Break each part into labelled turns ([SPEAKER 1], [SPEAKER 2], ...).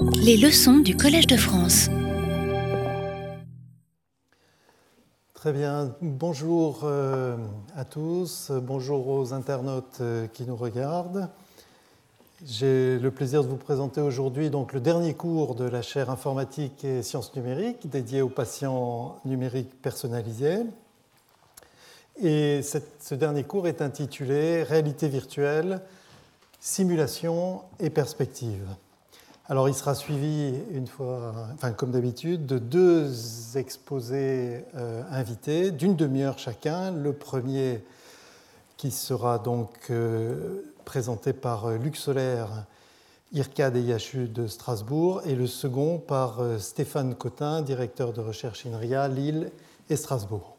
[SPEAKER 1] Les leçons du Collège de France.
[SPEAKER 2] Très bien. Bonjour euh, à tous. Bonjour aux internautes euh, qui nous regardent. J'ai le plaisir de vous présenter aujourd'hui donc le dernier cours de la chaire informatique et sciences numériques dédié aux patients numériques personnalisés. Et ce dernier cours est intitulé Réalité virtuelle, simulation et perspective. Alors il sera suivi une fois, enfin comme d'habitude, de deux exposés euh, invités d'une demi-heure chacun. Le premier qui sera donc euh, présenté par euh, Luc Solaire, IRCAD et IHU de Strasbourg, et le second par Stéphane Cotin, directeur de recherche INRIA, Lille et Strasbourg.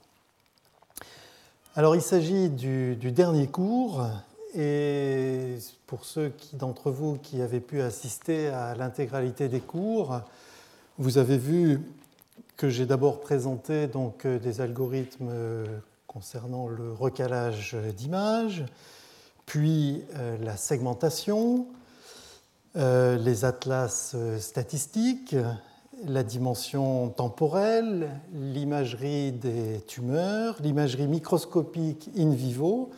[SPEAKER 2] Alors il s'agit du, du, dernier cours et pour ceux d'entre vous qui avaient pu assister à l'intégralité des cours, vous avez vu que j'ai d'abord présenté donc euh, des algorithmes euh, concernant le recalage d'images, puis euh, la segmentation, les atlas statistiques, la dimension temporelle, l'imagerie des tumeurs, l'imagerie microscopique in vivo,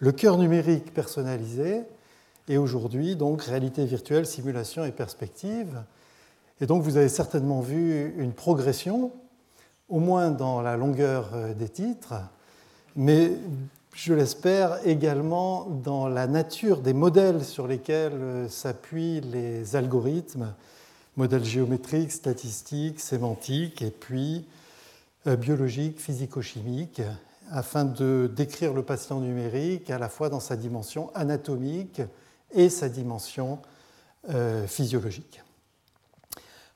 [SPEAKER 2] le cœur numérique personnalisé, et aujourd'hui, donc, réalité virtuelle, simulation et perspective. Et donc, vous avez certainement vu une progression, au moins dans la longueur euh, des titres, mais je l'espère également dans la nature des modèles sur lesquels euh, s'appuient les algorithmes, modèles géométriques, statistiques, sémantiques, et puis euh, biologiques, physico-chimiques, afin de décrire le patient numérique à la fois dans sa dimension anatomique et sa dimension euh, physiologique.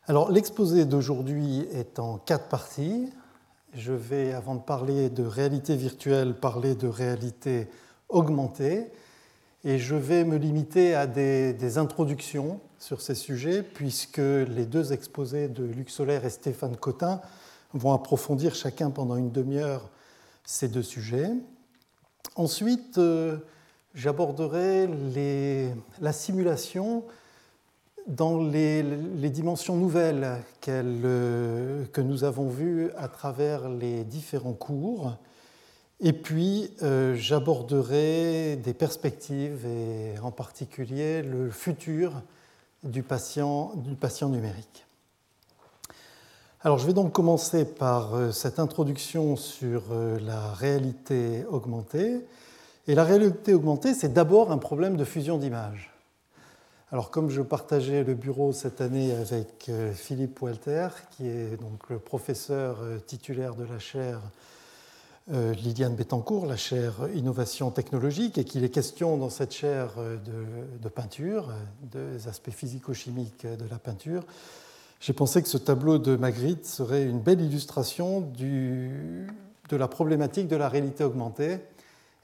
[SPEAKER 2] Alors l'exposé d'aujourd'hui est en quatre parties. Je vais, avant de parler de réalité virtuelle, parler de réalité augmentée. Et je vais me limiter à des, introductions sur ces sujets, puisque les deux exposés de Luc Solaire et Stéphane Cotin vont approfondir chacun pendant une demi-heure ces deux sujets. Ensuite, euh, j'aborderai la simulation dans les, dimensions nouvelles euh, que nous avons vues à travers les différents cours. Et puis, euh, j'aborderai des perspectives et en particulier le futur du patient, numérique. Alors, je vais donc commencer par euh, cette introduction sur la réalité augmentée. Et la réalité augmentée, c'est d'abord un problème de fusion d'images. Alors, comme je partageais le bureau cette année avec euh, Philippe Walter, qui est donc le professeur titulaire de la chaire Liliane Bettencourt, la chaire Innovation technologique, et qu'il est question dans cette chaire de peinture, des aspects physico-chimiques de la peinture, j'ai pensé que ce tableau de Magritte serait une belle illustration de la problématique de la réalité augmentée.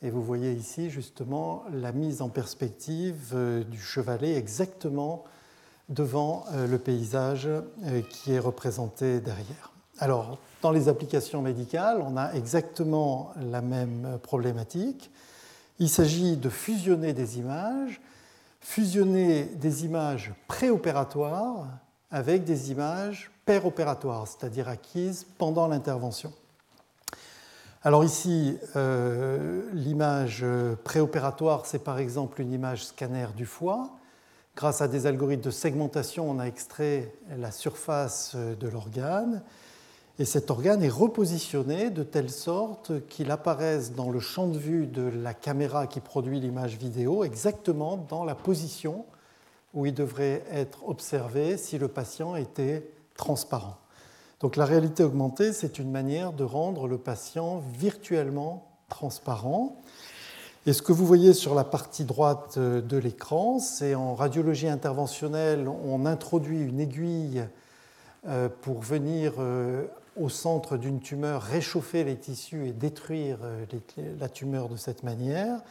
[SPEAKER 2] Et vous voyez ici justement la mise en perspective euh, du chevalet exactement devant euh, le paysage euh, qui est représenté derrière. Alors, dans les applications médicales, on a exactement la même problématique. Il s'agit de fusionner des images, fusionner des images préopératoires avec des images opératoires, c'est-à-dire acquises pendant l'intervention. Alors ici, euh, l'image préopératoire, c'est par exemple une image scanner du foie. Grâce à des algorithmes de segmentation, on a extrait la surface de l'organe. Et cet organe est repositionné de telle sorte qu'il apparaisse dans le champ de vue de la caméra qui produit l'image vidéo, exactement dans la position où il devrait être observé si le patient était transparent. Donc la réalité augmentée, c'est une manière de rendre le patient virtuellement transparent. Et ce que vous voyez sur la partie droite de l'écran, c'est en radiologie interventionnelle, on introduit une aiguille euh, pour venir euh, au centre d'une tumeur réchauffer les tissus et détruire euh, la tumeur de cette manière.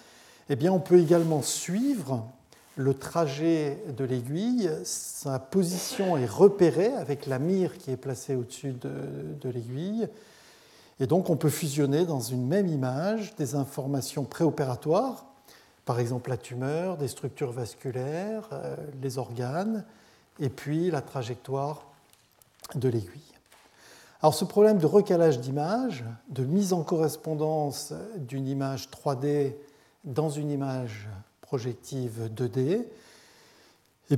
[SPEAKER 2] Eh bien, on peut également suivre le trajet de l'aiguille, sa position est repérée avec la mire qui est placée au-dessus de, l'aiguille. Et donc on peut fusionner dans une même image des informations préopératoires, par exemple la tumeur, des structures vasculaires, euh, les organes, et puis la trajectoire de l'aiguille. Alors ce problème de recalage d'image, de mise en correspondance d'une image 3D dans une image projective 2D, eh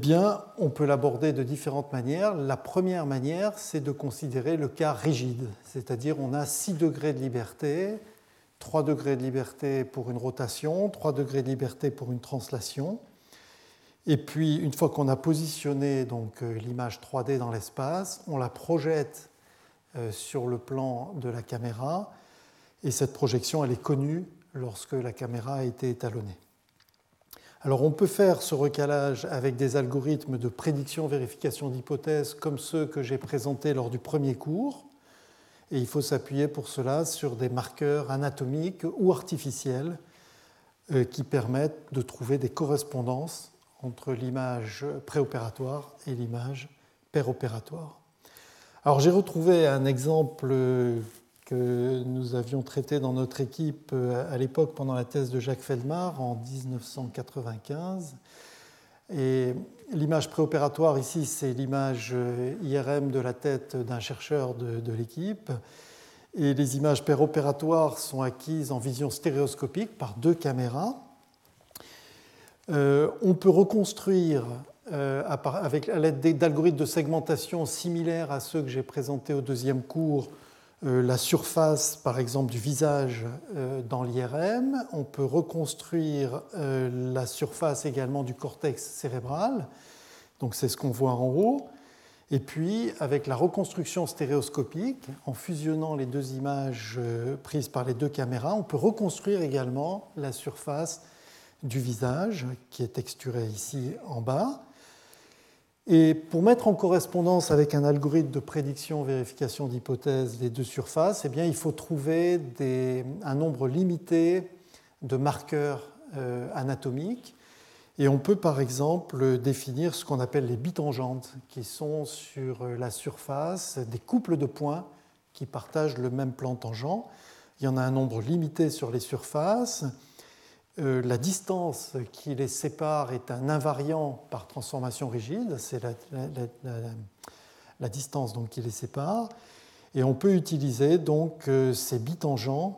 [SPEAKER 2] on peut l'aborder de différentes manières. La première manière, c'est de considérer le cas rigide, c'est-à-dire on a 6 degrés de liberté, 3 degrés de liberté pour une rotation, 3 degrés de liberté pour une translation. Et puis, une fois qu'on a positionné euh, l'image 3D dans l'espace, on la projette euh, sur le plan de la caméra. Et cette projection, elle est connue lorsque la caméra a été étalonnée. Alors, on peut faire ce recalage avec des algorithmes de prédiction-vérification d'hypothèses comme ceux que j'ai présentés lors du premier cours. Et il faut s'appuyer pour cela sur des marqueurs anatomiques ou artificiels euh, qui permettent de trouver des correspondances entre l'image préopératoire et l'image péropératoire. Alors j'ai retrouvé un exemple que nous avions traité dans notre équipe euh, à l'époque pendant la thèse de Jacques Feldmar en 1995. Et l'image préopératoire ici, c'est l'image euh, IRM de la tête d'un chercheur de, l'équipe. Et les images péropératoires sont acquises en vision stéréoscopique par deux caméras. Euh, on peut reconstruire avec, à l'aide d'algorithmes de segmentation similaires à ceux que j'ai présentés au deuxième cours la surface, par exemple, du visage dans l'IRM. On peut reconstruire la surface également du cortex cérébral. Donc c'est ce qu'on voit en haut. Et puis, avec la reconstruction stéréoscopique, en fusionnant les deux images prises par les deux caméras, on peut reconstruire également la surface du visage qui est texturé ici en bas. Et pour mettre en correspondance avec un algorithme de prédiction-vérification d'hypothèses des deux surfaces, eh bien, il faut trouver un nombre limité de marqueurs euh, anatomiques. Et on peut par exemple définir ce qu'on appelle les bitangentes, qui sont sur la surface des couples de points qui partagent le même plan tangent. Il y en a un nombre limité sur les surfaces. Euh, la distance qui les sépare est un invariant par transformation rigide, c'est la, distance donc, qui les sépare. Et on peut utiliser donc euh, ces bitangentes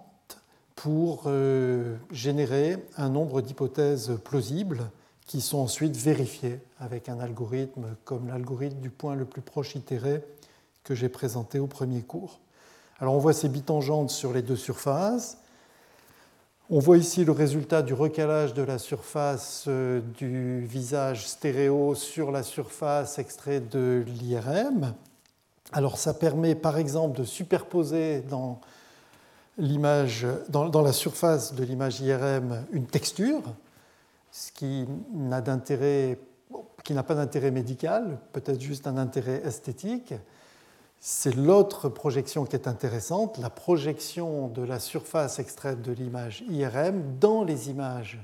[SPEAKER 2] pour euh, générer un nombre d'hypothèses plausibles qui sont ensuite vérifiées avec un algorithme comme l'algorithme du point le plus proche itéré que j'ai présenté au premier cours. Alors on voit ces bitangentes sur les deux surfaces. On voit ici le résultat du recalage de la surface euh, du visage stéréo sur la surface extraite de l'IRM. Alors ça permet par exemple de superposer dans, dans, dans la surface de l'image IRM une texture, ce qui n'a pas d'intérêt médical, peut-être juste un intérêt esthétique. C'est l'autre projection qui est intéressante, la projection de la surface extraite de l'image IRM dans les images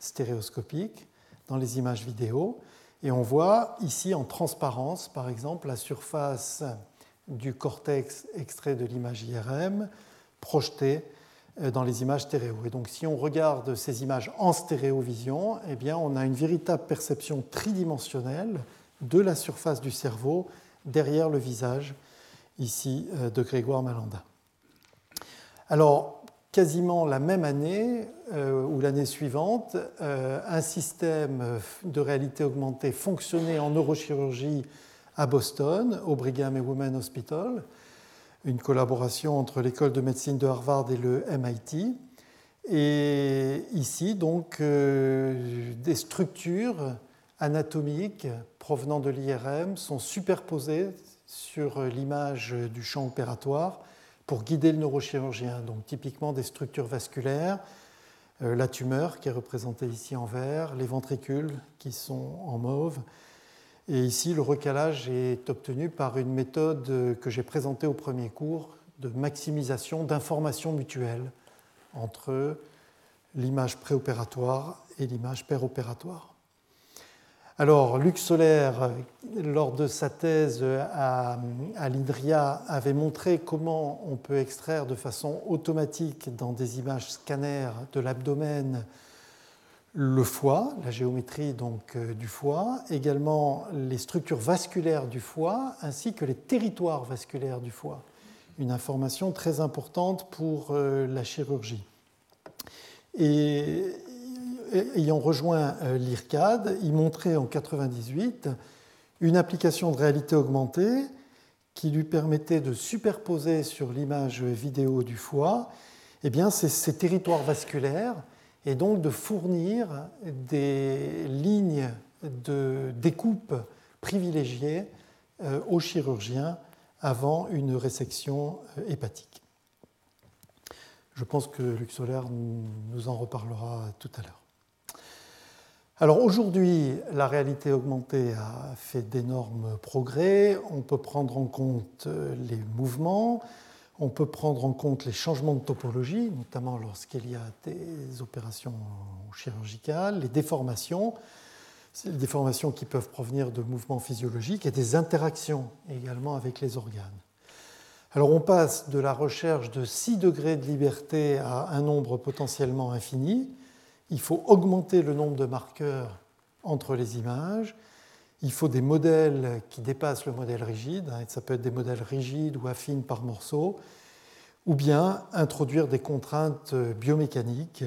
[SPEAKER 2] stéréoscopiques, dans les images vidéo. Et on voit ici en transparence, par exemple, la surface du cortex extrait de l'image IRM projetée euh, dans les images stéréo. Et donc si on regarde ces images en stéréovision, eh bien, on a une véritable perception tridimensionnelle de la surface du cerveau derrière le visage ici euh, de Grégoire Malanda. Alors, quasiment la même année euh, ou l'année suivante, euh, un système de réalité augmentée fonctionnait en neurochirurgie à Boston, au Brigham and Women's Hospital, une collaboration entre l'école de médecine de Harvard et le MIT. Et ici, donc, des structures anatomiques provenant de l'IRM sont superposées sur l'image du champ opératoire pour guider le neurochirurgien. Donc typiquement des structures vasculaires, euh, la tumeur qui est représentée ici en vert, les ventricules qui sont en mauve. Et ici, le recalage est obtenu par une méthode que j'ai présentée au premier cours de maximisation d'informations mutuelles entre l'image préopératoire et l'image péropératoire. Alors, Luc Solaire, lors de sa thèse à, l'INDRIA, avait montré comment on peut extraire de façon automatique dans des images scanners de l'abdomen le foie, la géométrie donc du foie, également les structures vasculaires du foie, ainsi que les territoires vasculaires du foie. Une information très importante pour la chirurgie. Ayant rejoint l'IRCAD, il montrait en 1998 une application de réalité augmentée qui lui permettait de superposer sur l'image vidéo du foie eh bien, ces, territoires vasculaires et donc de fournir des lignes de découpe privilégiées euh, aux chirurgiens avant une résection euh, hépatique. Je pense que Luc Solaire nous en reparlera tout à l'heure. Alors aujourd'hui, la réalité augmentée a fait d'énormes progrès. On peut prendre en compte les mouvements, on peut prendre en compte les changements de topologie, notamment lorsqu'il y a des opérations chirurgicales, les déformations, les déformations qui peuvent provenir de mouvements physiologiques et des interactions également avec les organes. Alors on passe de la recherche de 6 degrés de liberté à un nombre potentiellement infini il faut augmenter le nombre de marqueurs entre les images, il faut des modèles qui dépassent le modèle rigide, hein, ça peut être des modèles rigides ou affines par morceaux, ou bien introduire des contraintes biomécaniques,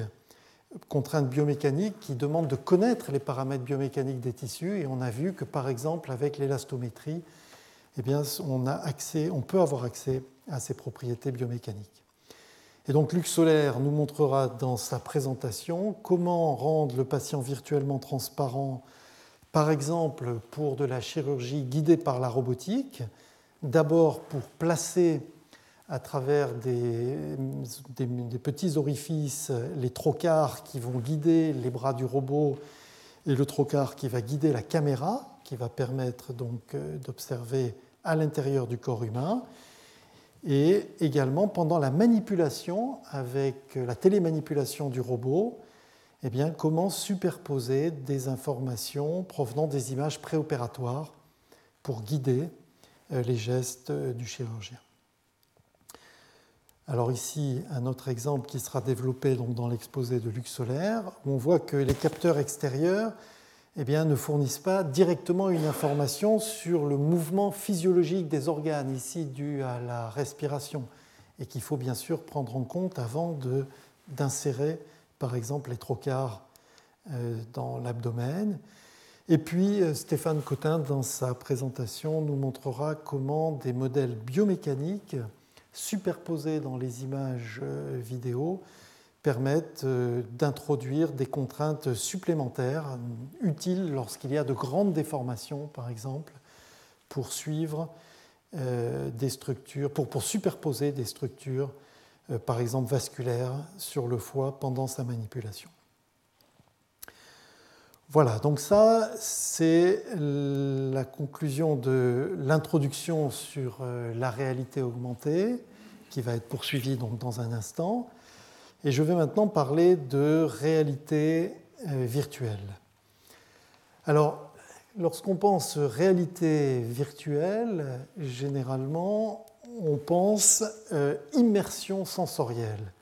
[SPEAKER 2] contraintes biomécaniques qui demandent de connaître les paramètres biomécaniques des tissus, et on a vu que par exemple avec l'élastométrie, eh on peut avoir accès à ces propriétés biomécaniques. Et donc Luc Solaire nous montrera dans sa présentation comment rendre le patient virtuellement transparent, par exemple pour de la chirurgie guidée par la robotique, d'abord pour placer à travers des, petits orifices les trocars qui vont guider les bras du robot et le trocar qui va guider la caméra, qui va permettre donc euh, d'observer à l'intérieur du corps humain et également pendant la manipulation avec la télémanipulation du robot, eh bien, comment superposer des informations provenant des images préopératoires pour guider euh, les gestes euh, du chirurgien. Alors ici, un autre exemple qui sera développé donc dans l'exposé de Luc Solaire, où on voit que les capteurs extérieurs eh bien, ne fournissent pas directement une information sur le mouvement physiologique des organes, ici dû à la respiration, et qu'il faut bien sûr prendre en compte avant d'insérer, par exemple, les trocars euh, dans l'abdomen. Et puis, euh, Stéphane Cotin, dans sa présentation, nous montrera comment des modèles biomécaniques superposés dans les images euh, vidéo permettent euh, d'introduire des contraintes supplémentaires utiles lorsqu'il y a de grandes déformations, par exemple, pour suivre euh, des structures, pour, pour, superposer des structures, euh, par exemple vasculaires, sur le foie pendant sa manipulation. Voilà, donc ça, c'est la conclusion de l'introduction sur la réalité augmentée, qui va être poursuivie donc dans un instant. Et je vais maintenant parler de réalité euh, virtuelle. Alors, lorsqu'on pense réalité virtuelle, généralement, on pense euh, immersion sensorielle.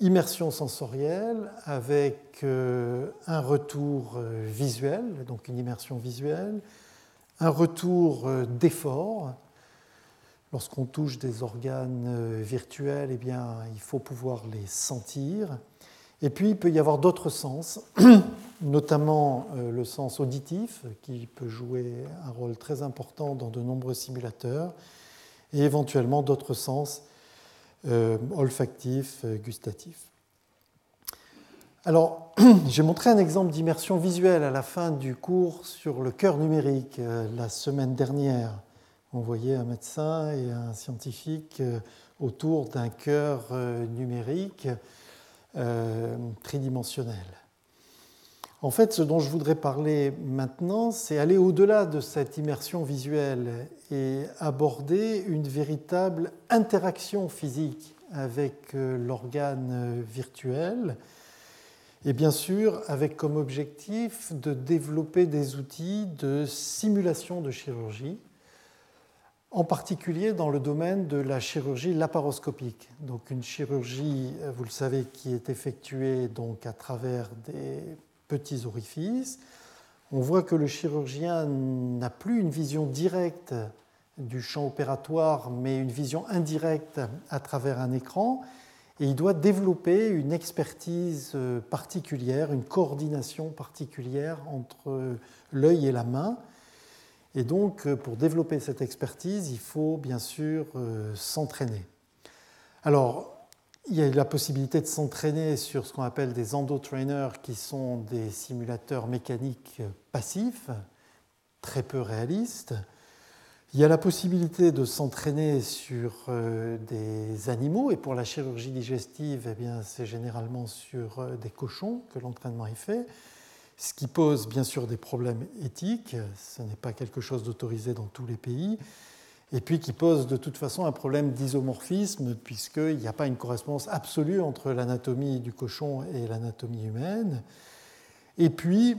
[SPEAKER 2] Immersion sensorielle avec euh, un retour visuel, donc une immersion visuelle, un retour d'effort, Lorsqu'on touche des organes euh, virtuels, eh bien, il faut pouvoir les sentir. Et puis, il peut y avoir d'autres sens, notamment euh, le sens auditif, qui peut jouer un rôle très important dans de nombreux simulateurs, et éventuellement d'autres sens euh, olfactifs, gustatifs. Alors, j'ai montré un exemple d'immersion visuelle à la fin du cours sur le cœur numérique la semaine dernière on voyait un médecin et un scientifique euh, autour d'un cœur euh, numérique euh, tridimensionnel. En fait, ce dont je voudrais parler maintenant, c'est aller au-delà de cette immersion visuelle et aborder une véritable interaction physique avec l'organe virtuel, et bien sûr avec comme objectif de développer des outils de simulation de chirurgie en particulier dans le domaine de la chirurgie laparoscopique. Donc une chirurgie, vous le savez, qui est effectuée donc à travers des petits orifices. On voit que le chirurgien n'a plus une vision directe du champ opératoire, mais une vision indirecte à travers un écran. Et il doit développer une expertise euh, particulière, une coordination particulière entre l'œil et la main. Et donc, euh, pour développer cette expertise, il faut bien sûr euh, s'entraîner. Alors, il y a la possibilité de s'entraîner sur ce qu'on appelle des endotrainers, qui sont des simulateurs mécaniques passifs, très peu réalistes. Il y a la possibilité de s'entraîner sur euh, des animaux, et pour la chirurgie digestive, eh c'est généralement sur euh, des cochons que l'entraînement est fait, ce qui pose bien sûr des problèmes éthiques, ce n'est pas quelque chose d'autorisé dans tous les pays, et puis qui pose de toute façon un problème d'isomorphisme, puisqu'il n'y a pas une correspondance absolue entre l'anatomie du cochon et l'anatomie humaine. Et puis,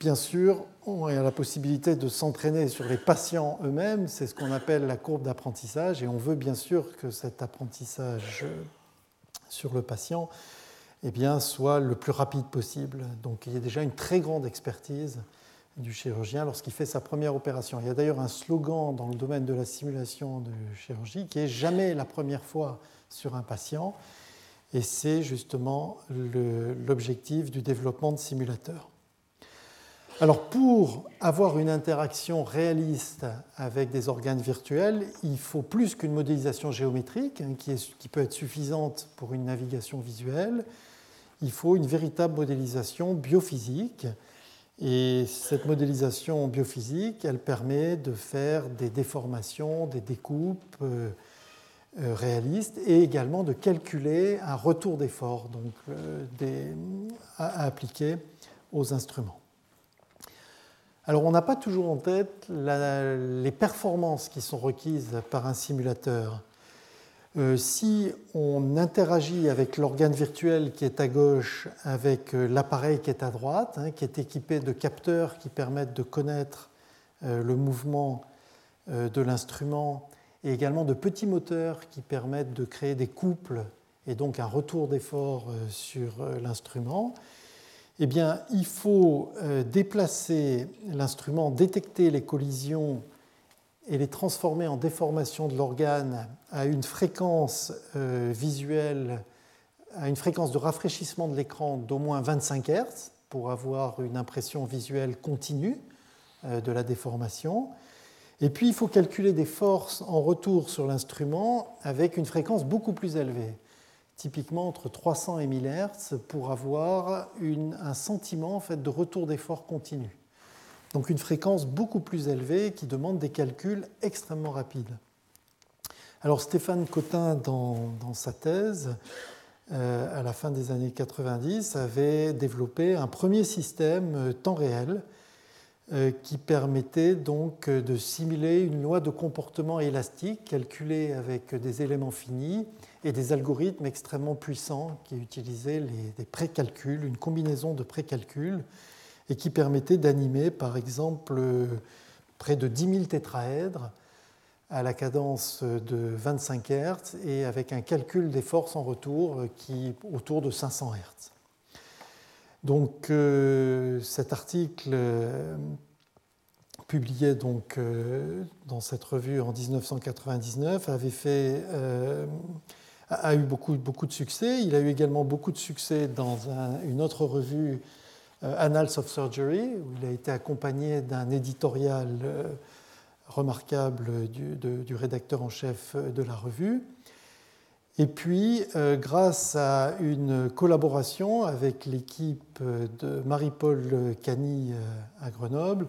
[SPEAKER 2] Bien sûr, on a la possibilité de s'entraîner sur les patients eux-mêmes, c'est ce qu'on appelle la courbe d'apprentissage, et on veut bien sûr que cet apprentissage sur le patient eh bien, soit le plus rapide possible. Donc il y a déjà une très grande expertise du chirurgien lorsqu'il fait sa première opération. Il y a d'ailleurs un slogan dans le domaine de la simulation de chirurgie qui est jamais la première fois sur un patient, et c'est justement l'objectif du développement de simulateurs. Alors pour avoir une interaction réaliste avec des organes virtuels, il faut plus qu'une modélisation géométrique hein, qui, peut être suffisante pour une navigation visuelle. Il faut une véritable modélisation biophysique. Et cette modélisation biophysique, elle permet de faire des déformations, des découpes euh, euh, réalistes et également de calculer un retour d'effort donc, euh, à appliquer aux instruments. Alors on n'a pas toujours en tête les performances qui sont requises par un simulateur. Euh, si on interagit avec l'organe virtuel qui est à gauche avec euh, l'appareil qui est à droite, hein, qui est équipé de capteurs qui permettent de connaître euh, le mouvement de l'instrument et également de petits moteurs qui permettent de créer des couples et donc un retour d'effort sur l'instrument, eh bien, il faut déplacer l'instrument, détecter les collisions et les transformer en déformation de l'organe à une fréquence euh, visuelle, à une fréquence de rafraîchissement de l'écran d'au moins 25 Hz pour avoir une impression visuelle continue euh, de la déformation. Et puis, il faut calculer des forces en retour sur l'instrument avec une fréquence beaucoup plus élevée typiquement entre 300 et 1000 Hz, pour avoir un sentiment en fait, de retour d'effort continu. Donc une fréquence beaucoup plus élevée qui demande des calculs extrêmement rapides. Alors Stéphane Cotin, dans, sa thèse, euh, à la fin des années 90, avait développé un premier système euh, temps réel euh, qui permettait donc de simuler une loi de comportement élastique calculée avec des éléments finis et des algorithmes extrêmement puissants qui utilisaient des précalculs, une combinaison de précalculs, et qui permettaient d'animer, par exemple, près de 10 000 tétraèdres à la cadence de 25 Hz et avec un calcul des forces en retour qui autour de 500 Hz. Donc euh, cet article euh, publié donc, euh, dans cette revue en 1999 avait fait a eu beaucoup, beaucoup de succès. Il a eu également beaucoup de succès dans une autre revue, euh, Annals of Surgery, où il a été accompagné d'un éditorial euh, remarquable du, rédacteur en chef de la revue. Et puis, euh, grâce à une collaboration avec l'équipe de Marie-Paul Cany à Grenoble,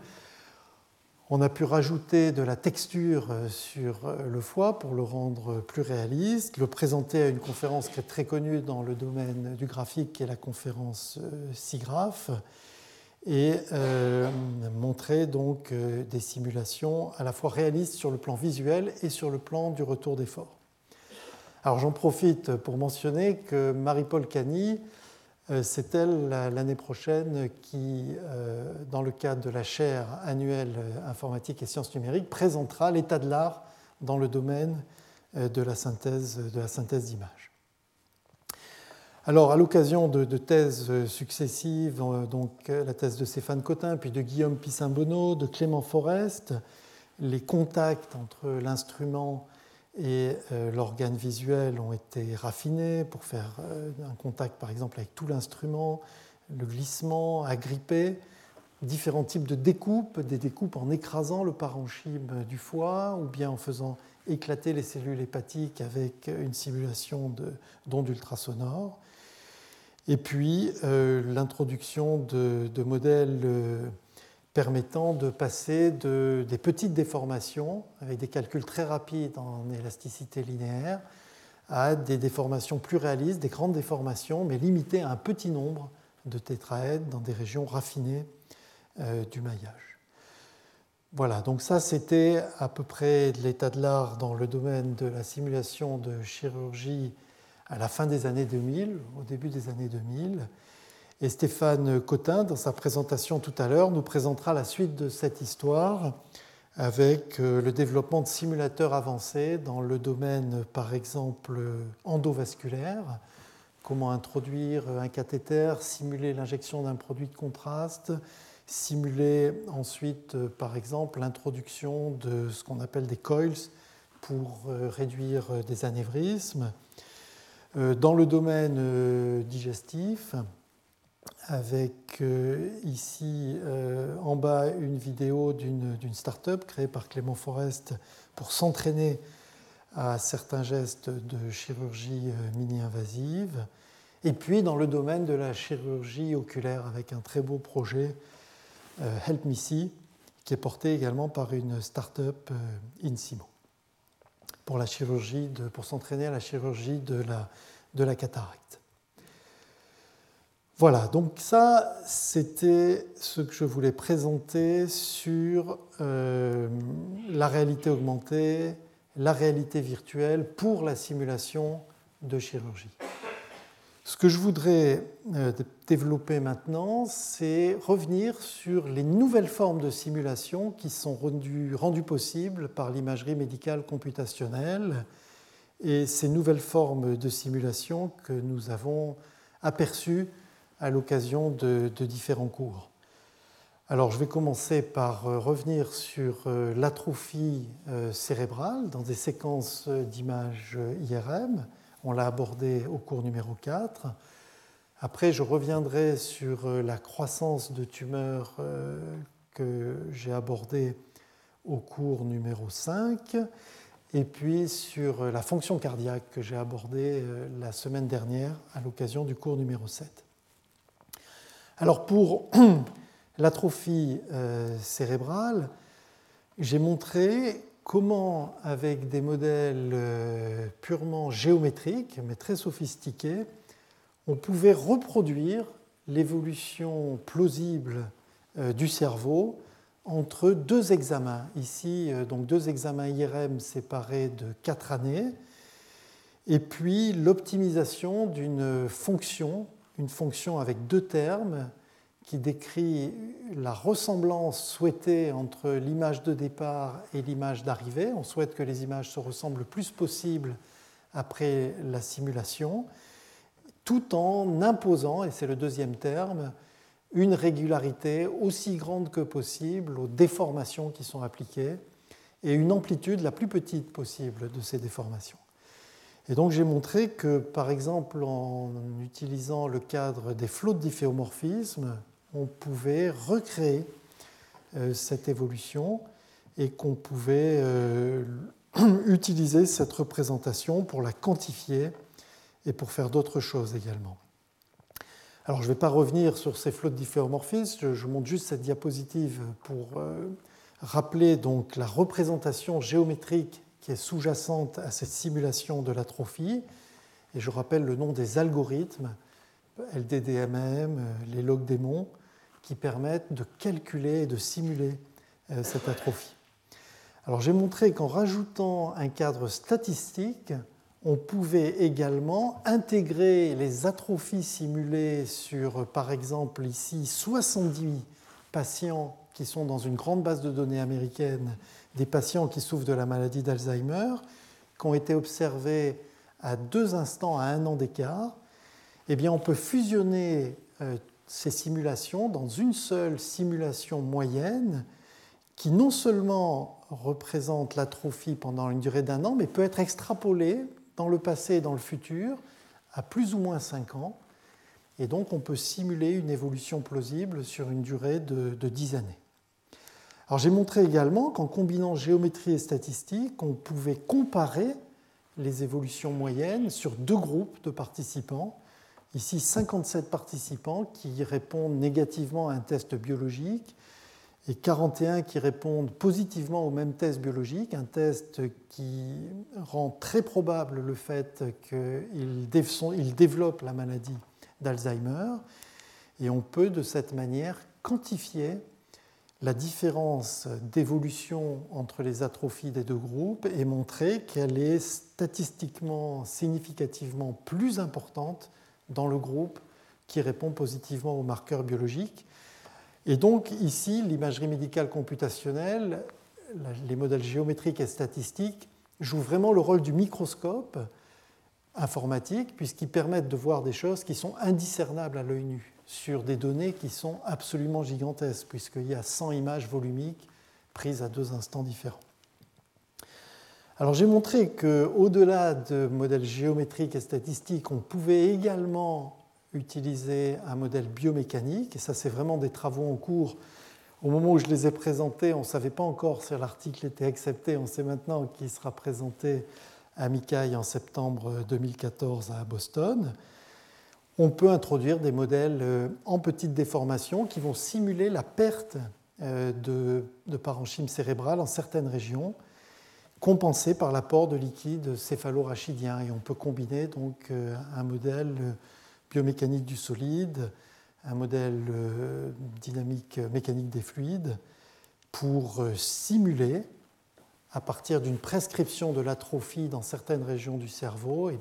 [SPEAKER 2] on a pu rajouter de la texture euh, sur euh, le foie pour le rendre plus réaliste, le présenter à une conférence qui est très connue dans le domaine du graphique, qui est la conférence euh, SIGRAPH, et montrer donc des simulations à la fois réalistes sur le plan visuel et sur le plan du retour d'effort. Alors j'en profite pour mentionner que Marie-Paul euh, c'est elle l'année prochaine qui, euh, dans le cadre de la chaire annuelle euh, informatique et sciences numériques, présentera l'état de l'art dans le domaine de la synthèse de la synthèse d'images. Alors, à l'occasion de, thèses successives, donc la thèse de Stéphane Cotin, puis de Guillaume Pissin-Bonneau, de Clément Forest, les contacts entre l'instrument et euh, l'organe visuel ont été raffinés pour faire euh, un contact, par exemple, avec tout l'instrument, le glissement, agripper, différents types de découpes, des découpes en écrasant le parenchyme du foie ou bien en faisant éclater les cellules hépatiques avec une simulation d'ondes ultrasonores. Et puis euh, l'introduction de, modèles permettant de passer de, des petites déformations avec des calculs très rapides en élasticité linéaire à des déformations plus réalistes, des grandes déformations, mais limitées à un petit nombre de tétraèdes dans des régions raffinées euh, du maillage. Voilà, donc ça c'était à peu près l'état de l'art dans le domaine de la simulation de chirurgie à la fin des années 2000, au début des années 2000. Et Stéphane Cotin, dans sa présentation tout à l'heure, nous présentera la suite de cette histoire avec euh, le développement de simulateurs avancés dans le domaine, par exemple, endovasculaire, comment introduire un cathéter, simuler l'injection d'un produit de contraste, simuler ensuite, euh, par exemple, l'introduction de ce qu'on appelle des coils pour euh, réduire des anévrismes. Dans le domaine digestif, avec euh, ici euh, en bas une vidéo d'une start-up créée par Clément Forest pour s'entraîner à certains gestes de chirurgie euh, mini-invasive. Et puis dans le domaine de la chirurgie oculaire avec un très beau projet Help Me See qui est porté également par une start-up Insimo pour pour s'entraîner à la chirurgie de la, de la cataracte. Voilà, donc ça, c'était ce que je voulais présenter sur euh, la réalité augmentée, la réalité virtuelle pour la simulation de chirurgie. Ce que je voudrais euh, développer maintenant, c'est revenir sur les nouvelles formes de simulation qui sont rendues, rendues possibles par l'imagerie médicale computationnelle et ces nouvelles formes de simulation que nous avons aperçues à l'occasion de, différents cours. Alors, je vais commencer par euh, revenir sur euh, l'atrophie euh, cérébrale dans des séquences d'images IRM. On l'a abordé au cours numéro 4. Après, je reviendrai sur la croissance de tumeurs que j'ai abordé au cours numéro 5, et puis sur la fonction cardiaque que j'ai abordée la semaine dernière à l'occasion du cours numéro 7. Alors pour l'atrophie euh, cérébrale, j'ai montré comment, avec des modèles euh, purement géométriques, mais très sophistiqués, on pouvait reproduire l'évolution plausible euh, du cerveau entre deux examens. Ici, donc deux examens IRM séparés de quatre années, et puis l'optimisation d'une fonction une fonction avec deux termes qui décrit la ressemblance souhaitée entre l'image de départ et l'image d'arrivée. On souhaite que les images se ressemblent le plus possible après la simulation, tout en imposant, et c'est le deuxième terme, une régularité aussi grande que possible aux déformations qui sont appliquées et une amplitude la plus petite possible de ces déformations. Et donc j'ai montré que, par exemple, en utilisant le cadre des flots de difféomorphisme, on pouvait recréer euh, cette évolution et qu'on pouvait euh, utiliser cette représentation pour la quantifier et pour faire d'autres choses également. Alors je ne vais pas revenir sur ces flots de difféomorphisme, je montre juste cette diapositive pour euh, rappeler donc la représentation géométrique sous-jacente à cette simulation de l'atrophie. Et je rappelle le nom des algorithmes, LDDMM, les logdémons, qui permettent de calculer et de simuler euh, cette atrophie. Alors j'ai montré qu'en rajoutant un cadre statistique, on pouvait également intégrer les atrophies simulées sur, par exemple, ici, 70 patients qui sont dans une grande base de données américaine des patients qui souffrent de la maladie d'Alzheimer, qui ont été observés à deux instants à un an d'écart. eh on peut fusionner euh, ces simulations dans une seule simulation moyenne qui non seulement représente l'atrophie pendant une durée d'un an, mais peut être extrapolée dans le passé et dans le futur à plus ou moins 5 ans. Et donc on peut simuler une évolution plausible sur une durée de, 10 années. Alors j'ai montré également qu'en combinant géométrie et statistique, on pouvait comparer les évolutions moyennes sur deux groupes de participants. Ici, 57 participants qui répondent négativement à un test biologique et 41 qui répondent positivement au même test biologique, un test qui rend très probable le fait qu'ils développent la maladie d'Alzheimer. Et on peut de cette manière quantifier la différence d'évolution entre les atrophies des deux groupes et montrer qu'elle est statistiquement significativement plus importante dans le groupe qui répond positivement aux marqueurs biologiques. Et donc ici, l'imagerie médicale computationnelle, les modèles géométriques et statistiques jouent vraiment le rôle du microscope informatique puisqu'ils permettent de voir des choses qui sont indiscernables à l'œil nu sur des données qui sont absolument gigantesques, puisqu'il y a 100 images volumiques prises à deux instants différents. Alors j'ai montré qu'au-delà de modèles géométriques et statistiques, on pouvait également utiliser un modèle biomécanique, et ça c'est vraiment des travaux en cours. Au moment où je les ai présentés, on ne savait pas encore si l'article était accepté, on sait maintenant qu'il sera présenté à Mikai en septembre 2014 à Boston on peut introduire des modèles euh, en petite déformation qui vont simuler la perte euh, de, parenchyme cérébral en certaines régions, compensée par l'apport de liquide céphalorachidien. Et on peut combiner donc euh, un modèle biomécanique du solide, un modèle dynamique mécanique des fluides, pour simuler, à partir d'une prescription de l'atrophie dans certaines régions du cerveau, eh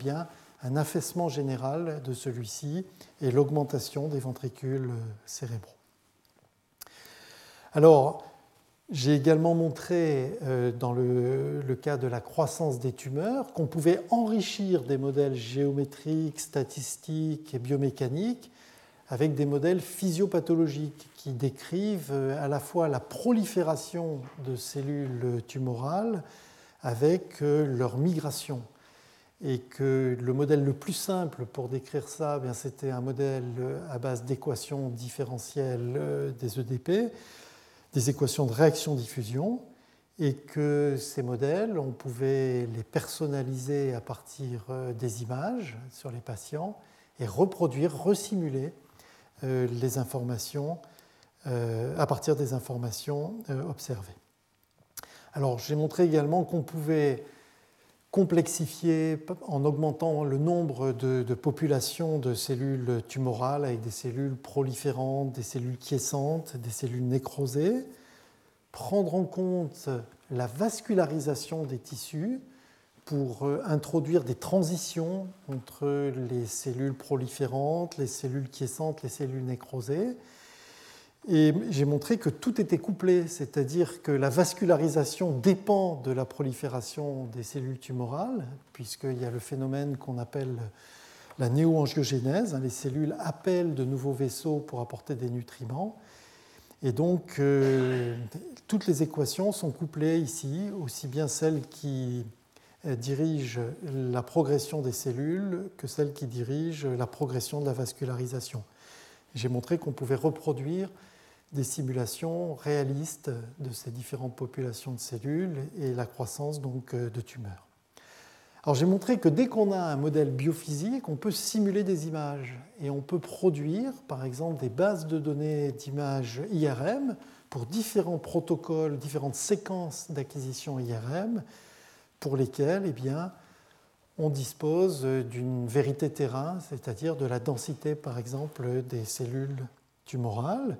[SPEAKER 2] un affaissement général de celui-ci et l'augmentation des ventricules cérébraux. Alors, j'ai également montré euh, dans le, cas de la croissance des tumeurs qu'on pouvait enrichir des modèles géométriques, statistiques et biomécaniques avec des modèles physiopathologiques qui décrivent euh, à la fois la prolifération de cellules tumorales avec euh, leur migration et que le modèle le plus simple pour décrire ça, eh c'était un modèle à base d'équations différentielles euh, des EDP, des équations de réaction-diffusion, et que ces modèles, on pouvait les personnaliser à partir euh, des images sur les patients et reproduire, resimuler euh, les informations à partir des informations observées. Alors j'ai montré également qu'on pouvait complexifier en augmentant le nombre de, populations de cellules tumorales avec des cellules proliférantes, des cellules quiescentes, des cellules nécrosées, prendre en compte la vascularisation des tissus pour euh, introduire des transitions entre les cellules proliférantes, les cellules quiescentes, les cellules nécrosées, et j'ai montré que tout était couplé, c'est-à-dire que la vascularisation dépend de la prolifération des cellules tumorales, puisqu'il y a le phénomène qu'on appelle la néoangiogénèse. Les cellules appellent de nouveaux vaisseaux pour apporter des nutriments. Et donc, euh, toutes les équations sont couplées ici, aussi bien celles qui euh, dirigent la progression des cellules que celles qui dirigent la progression de la vascularisation. J'ai montré qu'on pouvait reproduire des simulations réalistes de ces différentes populations de cellules et la croissance donc euh, de tumeurs. Alors j'ai montré que dès qu'on a un modèle biophysique, on peut simuler des images et on peut produire par exemple des bases de données d'images IRM pour différents protocoles, différentes séquences d'acquisition IRM pour lesquelles eh bien, on dispose d'une vérité terrain, c'est-à-dire de la densité par exemple des cellules tumorales.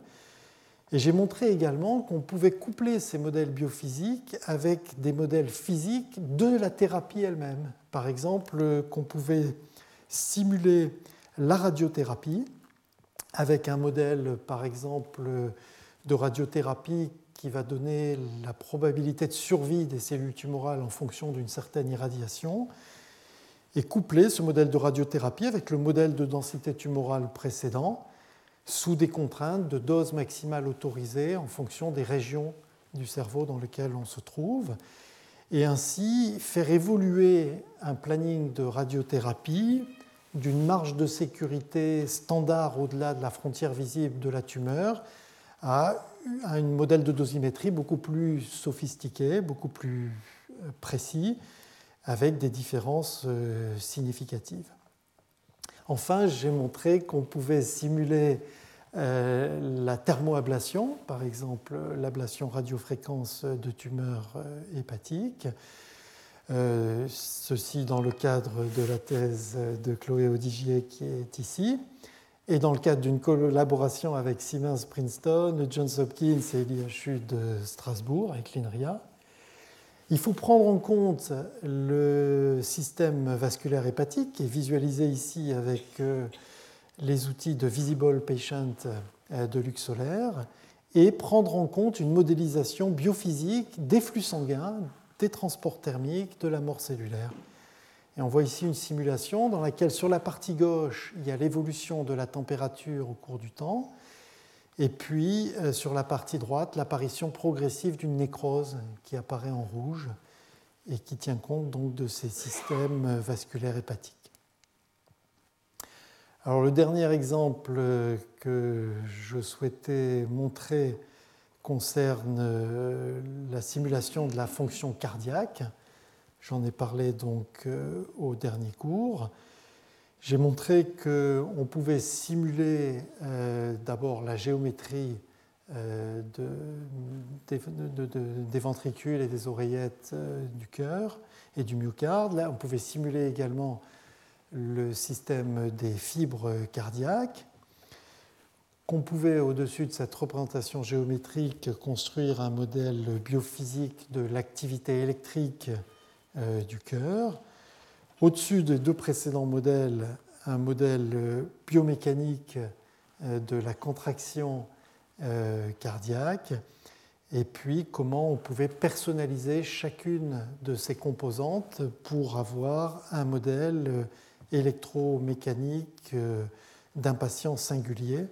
[SPEAKER 2] Et j'ai montré également qu'on pouvait coupler ces modèles biophysiques avec des modèles physiques de la thérapie elle-même. Par exemple, qu'on pouvait simuler la radiothérapie avec un modèle, par exemple, de radiothérapie qui va donner la probabilité de survie des cellules tumorales en fonction d'une certaine irradiation. et coupler ce modèle de radiothérapie avec le modèle de densité tumorale précédent sous des contraintes de dose maximale autorisée en fonction des régions du cerveau dans lesquelles on se trouve, et ainsi faire évoluer un planning de radiothérapie d'une marge de sécurité standard au-delà de la frontière visible de la tumeur à un modèle de dosimétrie beaucoup plus sophistiqué, beaucoup plus euh, précis, avec des différences euh, significatives. Enfin, j'ai montré qu'on pouvait simuler euh, la thermoablation, par exemple l'ablation radiofréquence de tumeurs hépatiques, ceci dans le cadre de la thèse de Chloé Odigier qui est ici. Et dans le cadre d'une collaboration avec Siemens Princeton, Johns Hopkins et l'IHU de Strasbourg, avec l'INRIA, il faut prendre en compte le système vasculaire hépatique, qui est visualisé ici avec euh, les outils de Visible Patient euh, de Luxolaire, et prendre en compte une modélisation biophysique des flux sanguins, des transports thermiques, de la mort cellulaire. Et on voit ici une simulation dans laquelle sur la partie gauche, il y a l'évolution de la température au cours du temps, et puis euh, sur la partie droite, l'apparition progressive d'une nécrose qui apparaît en rouge et qui tient compte donc de ces systèmes vasculaires hépatiques. Alors le dernier exemple que je souhaitais montrer concerne euh, la simulation de la fonction cardiaque. J'en ai parlé donc euh, au dernier cours. J'ai montré qu'on pouvait simuler euh, d'abord la géométrie euh, des ventricules et des oreillettes du cœur et du myocarde. Là, on pouvait simuler également le système des fibres cardiaques, qu'on pouvait, au-dessus de cette représentation géométrique, construire un modèle biophysique de l'activité électrique euh, du cœur. Au-dessus des deux précédents modèles, un modèle euh, biomécanique euh, de la contraction cardiaque, et puis comment on pouvait personnaliser chacune de ces composantes pour avoir un modèle électromécanique d'un patient singulier,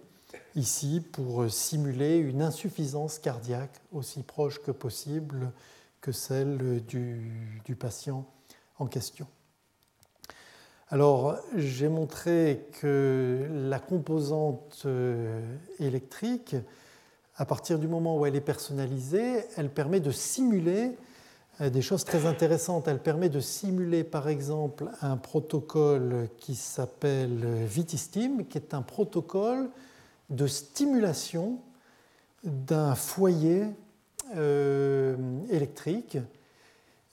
[SPEAKER 2] ici pour simuler une insuffisance cardiaque aussi proche que possible que celle du, patient en question. Alors, j'ai montré que la composante euh, électrique, à partir du moment où elle est personnalisée, elle permet de simuler euh, des choses très intéressantes. Elle permet de simuler, par exemple, un protocole qui s'appelle Vitistim, qui est un protocole de stimulation d'un foyer euh, électrique euh,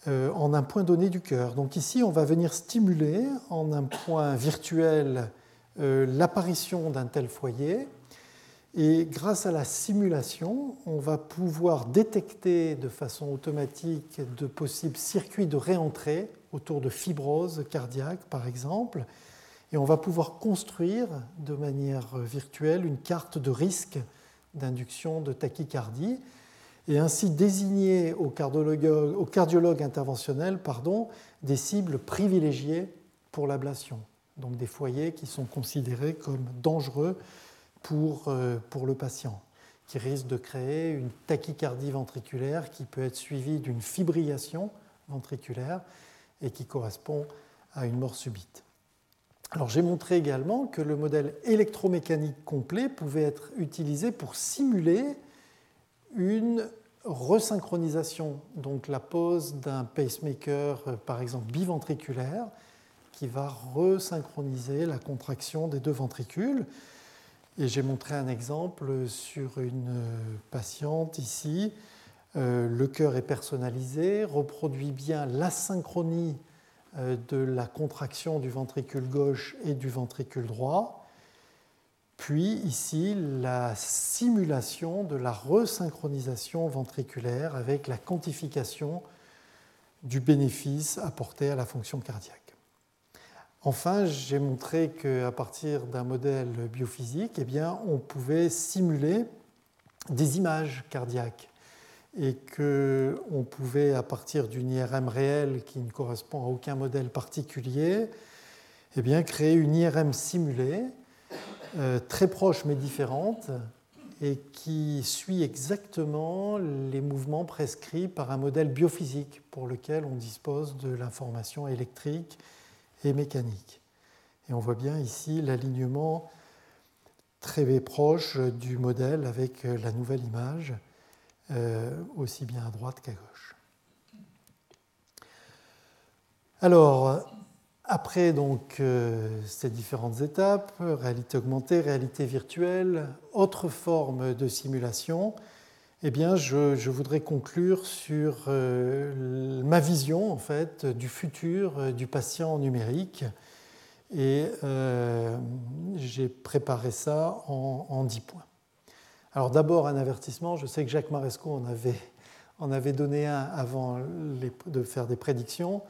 [SPEAKER 2] en un point donné du cœur. Donc ici, on va venir stimuler en un point virtuel euh, l'apparition d'un tel foyer. Et grâce à la simulation, on va pouvoir détecter de façon automatique de possibles circuits de réentrée autour de fibrose cardiaque, par exemple. Et on va pouvoir construire de manière virtuelle une carte de risque d'induction de tachycardie et ainsi désigner au cardiologue, interventionnel pardon, des cibles privilégiées pour l'ablation, donc des foyers qui sont considérés comme dangereux pour, euh, pour le patient, qui risquent de créer une tachycardie ventriculaire qui peut être suivie d'une fibrillation ventriculaire et qui correspond à une mort subite. Alors j'ai montré également que le modèle électromécanique complet pouvait être utilisé pour simuler une resynchronisation, donc la pose d'un pacemaker, euh, par exemple biventriculaire, qui va resynchroniser la contraction des deux ventricules. Et j'ai montré un exemple sur une euh, patiente ici. Euh, le cœur est personnalisé, reproduit bien l'asyncronie de la contraction du ventricule gauche et du ventricule droit puis ici, la simulation de la resynchronisation ventriculaire avec la quantification du bénéfice apporté à la fonction cardiaque. Enfin, j'ai montré qu'à partir d'un modèle biophysique, eh bien, on pouvait simuler des images cardiaques. et qu'on pouvait, à partir d'une IRM réelle qui ne correspond à aucun modèle particulier, eh bien, créer une IRM simulée, euh, très proche mais différente, et qui suit exactement les mouvements prescrits par un modèle biophysique pour lequel on dispose de l'information électrique et mécanique. Et on voit bien ici l'alignement très proche du modèle avec la nouvelle image euh, aussi bien à droite qu'à gauche. Alors, après donc euh, ces différentes étapes, réalité augmentée, réalité virtuelle, autre forme de simulation, eh bien, je, voudrais conclure sur euh, ma vision en fait du futur du patient numérique. Et j'ai préparé ça en, en 10 points. Alors d'abord un avertissement, je sais que Jacques Maresco en avait, en avait donné un avant de faire des prédictions.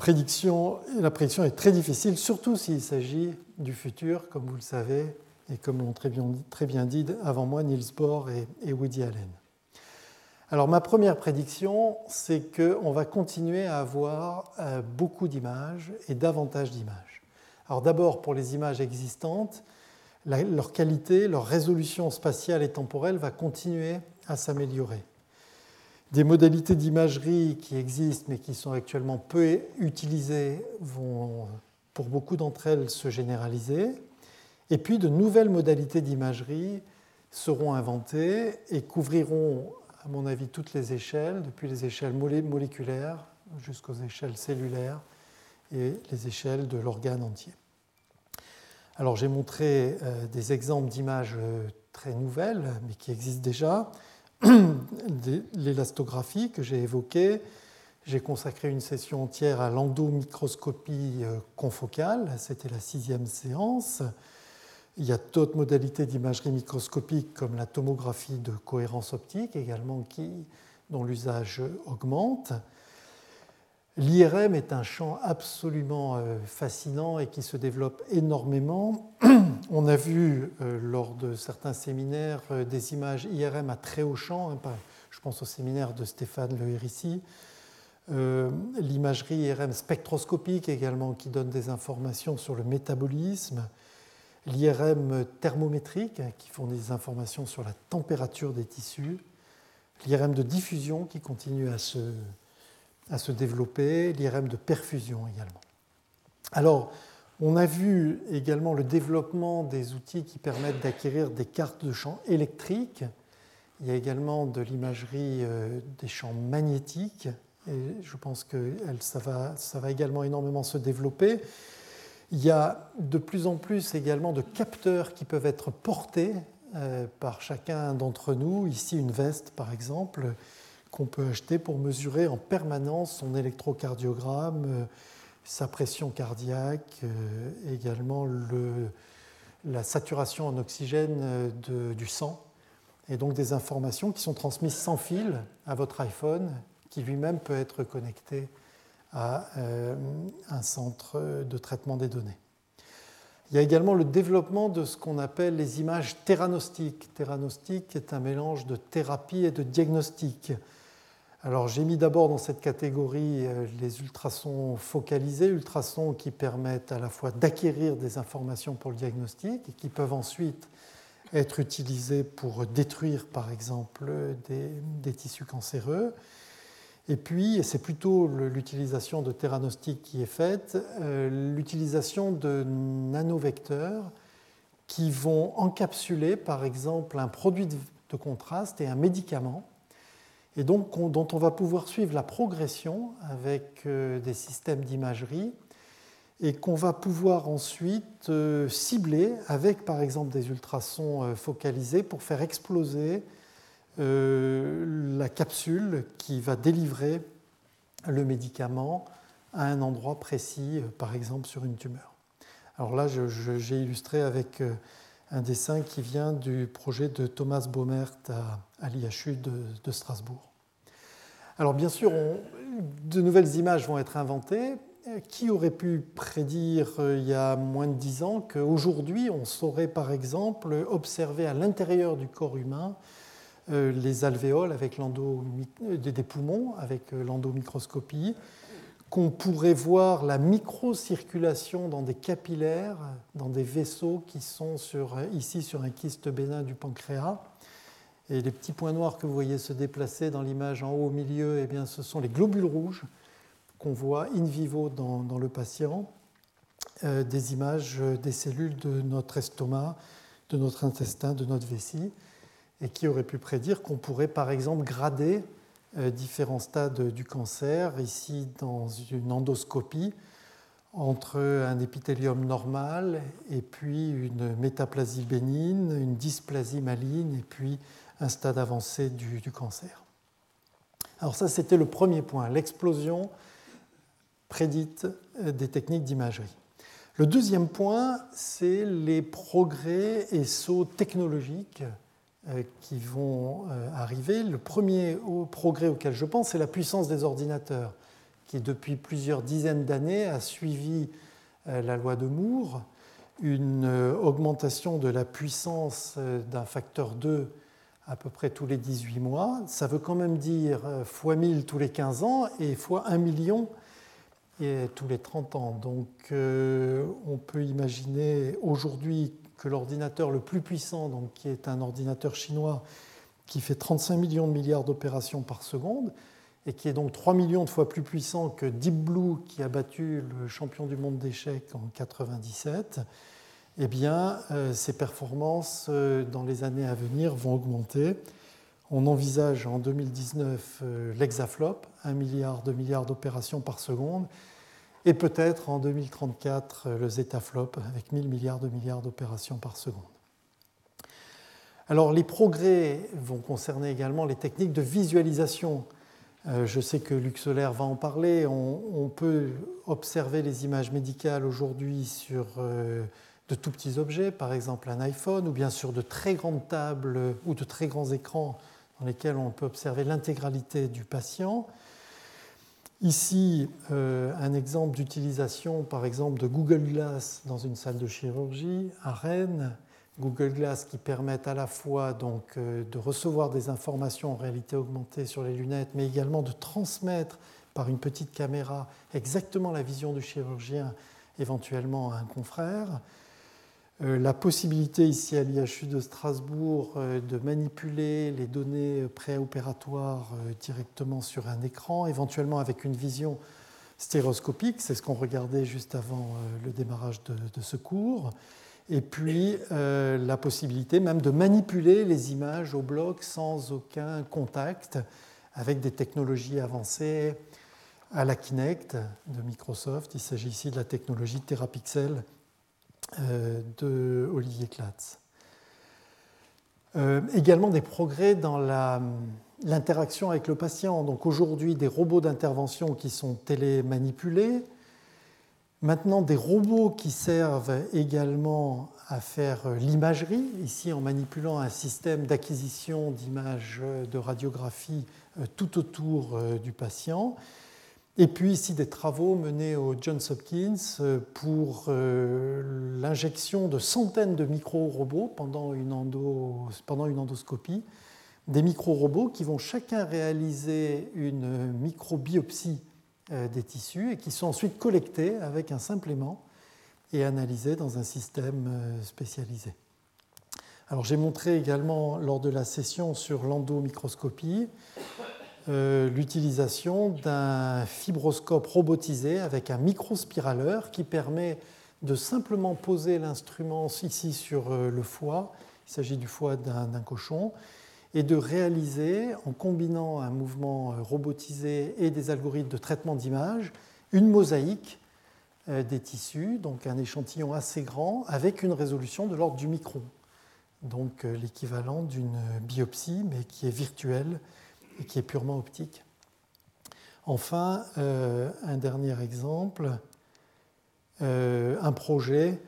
[SPEAKER 2] La prédiction est très difficile, surtout s'il s'agit du futur, comme vous le savez, et comme l'ont très bien, très bien dit avant moi Niels Bohr et, Woody Allen. Alors ma première prédiction, c'est qu'on va continuer à avoir euh, beaucoup d'images et davantage d'images. Alors d'abord pour les images existantes, leur qualité, leur résolution spatiale et temporelle va continuer à s'améliorer. Des modalités d'imagerie qui existent mais qui sont actuellement peu utilisées vont, pour beaucoup d'entre elles, se généraliser. Et puis de nouvelles modalités d'imagerie seront inventées et couvriront, à mon avis, toutes les échelles, depuis les échelles moléculaires jusqu'aux échelles cellulaires et les échelles de l'organe entier. Alors j'ai montré euh, des exemples d'images euh, très nouvelles, mais qui existent déjà. L'élastographie que j'ai évoquée, j'ai consacré une session entière à l'endomicroscopie euh, confocale, c'était la sixième séance. Il y a d'autres modalités d'imagerie microscopique comme la tomographie de cohérence optique également qui, dont l'usage augmente. L'IRM est un champ absolument euh, fascinant et qui se développe énormément. On a vu euh, lors de certains séminaires euh, des images IRM à très haut champ. Hein, je pense au séminaire de Stéphane Le Hérissi. L'imagerie IRM spectroscopique également qui donne des informations sur le métabolisme. L'IRM thermométrique hein, qui fournit des informations sur la température des tissus. L'IRM de diffusion qui continue à se à se développer, l'IRM de perfusion également. Alors, on a vu également le développement des outils qui permettent d'acquérir des cartes de champs électriques. Il y a également de l'imagerie euh, des champs magnétiques, et je pense que ça va, ça va également énormément se développer. Il y a de plus en plus également de capteurs qui peuvent être portés euh, par chacun d'entre nous. Ici, une veste, par exemple, qu'on peut acheter pour mesurer en permanence son électrocardiogramme, euh, sa pression cardiaque, euh, également la saturation en oxygène euh, du sang, et donc des informations qui sont transmises sans fil à votre iPhone, qui lui-même peut être connecté à un centre de traitement des données. Il y a également le développement de ce qu'on appelle les images théranostiques. Théranostique est un mélange de thérapie et de diagnostic. Alors j'ai mis d'abord dans cette catégorie euh, les ultrasons focalisés, ultrasons qui permettent à la fois d'acquérir des informations pour le diagnostic et qui peuvent ensuite être utilisés pour détruire par exemple des, tissus cancéreux. Et puis, c'est plutôt l'utilisation de théranostiques qui est faite, euh, l'utilisation de nanovecteurs qui vont encapsuler par exemple un produit de contraste et un médicament et donc dont on va pouvoir suivre la progression avec euh, des systèmes d'imagerie et qu'on va pouvoir ensuite euh, cibler avec par exemple des ultrasons euh, focalisés pour faire exploser la capsule qui va délivrer le médicament à un endroit précis, par exemple sur une tumeur. Alors là, j'ai illustré avec un dessin qui vient du projet de Thomas Baumert à, l'IHU de, Strasbourg. Alors bien sûr, de nouvelles images vont être inventées. Qui aurait pu prédire euh, il y a moins de dix ans qu'aujourd'hui on saurait par exemple observer à l'intérieur du corps humain les alvéoles avec des poumons avec l'endomicroscopie, qu'on pourrait voir la microcirculation dans des capillaires, dans des vaisseaux qui sont ici sur un kyste bénin du pancréas. Et les petits points noirs que vous voyez se déplacer dans l'image en haut au milieu, eh bien, ce sont les globules rouges qu'on voit in vivo dans, le patient, euh, des images des cellules de notre estomac, de notre intestin, de notre vessie, et qui auraient pu prédire qu'on pourrait par exemple grader différents stades du cancer, ici dans une endoscopie, entre un épithélium normal et puis une métaplasie bénigne, une dysplasie maligne et puis un stade avancé du, cancer. Alors ça, c'était le premier point, l'explosion prédite euh, des techniques d'imagerie. Le deuxième point, c'est les progrès et sauts technologiques euh, qui vont euh, arriver. Le premier progrès auquel je pense, c'est la puissance des ordinateurs, qui depuis plusieurs dizaines d'années a suivi euh, la loi de Moore, une augmentation de la puissance d'un facteur 2 à peu près tous les 18 mois. Ça veut quand même dire fois 1000 tous les 15 ans et fois 1 million tous les 30 ans. Donc on peut imaginer aujourd'hui que l'ordinateur le plus puissant, donc, qui est un ordinateur chinois qui fait 35 millions de milliards d'opérations par seconde, et qui est donc 3 millions de fois plus puissant que Deep Blue, qui a battu le champion du monde d'échecs en 97, eh bien, euh, ces performances euh, dans les années à venir vont augmenter. On envisage en 2019 euh, l'hexaflop, 1 milliard de milliards d'opérations par seconde, et peut-être en 2034 le zetaflop avec 1000 milliards de milliards d'opérations par seconde. Alors les progrès vont concerner également les techniques de visualisation. Euh, je sais que Luxolaire va en parler. On, peut observer les images médicales aujourd'hui sur euh, de tout petits objets, par exemple un iPhone, ou bien sur de très grandes tables ou de très grands écrans dans lesquels on peut observer l'intégralité du patient. Ici, euh, un exemple d'utilisation, par exemple, de Google Glass dans une salle de chirurgie à Rennes. Google Glass qui permet à la fois donc, euh, de recevoir des informations en réalité augmentée sur les lunettes, mais également de transmettre par une petite caméra exactement la vision du chirurgien, éventuellement à un confrère. Euh, la possibilité ici à l'IHU de Strasbourg euh, de manipuler les données préopératoires euh, directement sur un écran, éventuellement avec une vision stéroscopique, c'est ce qu'on regardait juste avant le démarrage de, ce cours, et puis la possibilité même de manipuler les images au bloc sans aucun contact avec des technologies avancées à la Kinect de Microsoft. Il s'agit ici de la technologie Terapixel euh, de Olivier Klatz. Euh, également des progrès dans l'interaction avec le patient. Donc aujourd'hui, des robots d'intervention qui sont télémanipulés. Maintenant, des robots qui servent également à faire l'imagerie, ici en manipulant un système d'acquisition d'images de radiographie euh, tout autour du patient. Et puis ici des travaux menés au Johns Hopkins euh, pour euh, l'injection de centaines de micro-robots pendant une, endoscopie, des micro-robots qui vont chacun réaliser une microbiopsie euh, des tissus et qui sont ensuite collectés avec un simple aimant et analysés dans un système spécialisé. Alors j'ai montré également lors de la session sur l'endomicroscopie l'utilisation d'un fibroscope robotisé avec un microspiraleur qui permet de simplement poser l'instrument ici sur euh, le foie, il s'agit du foie d'un cochon, et de réaliser, en combinant un mouvement euh, robotisé et des algorithmes de traitement d'image, une mosaïque des tissus, donc un échantillon assez grand, avec une résolution de l'ordre du micron, donc l'équivalent d'une biopsie, mais qui est virtuelle et qui est purement optique. Enfin, euh, un dernier exemple, euh, un projet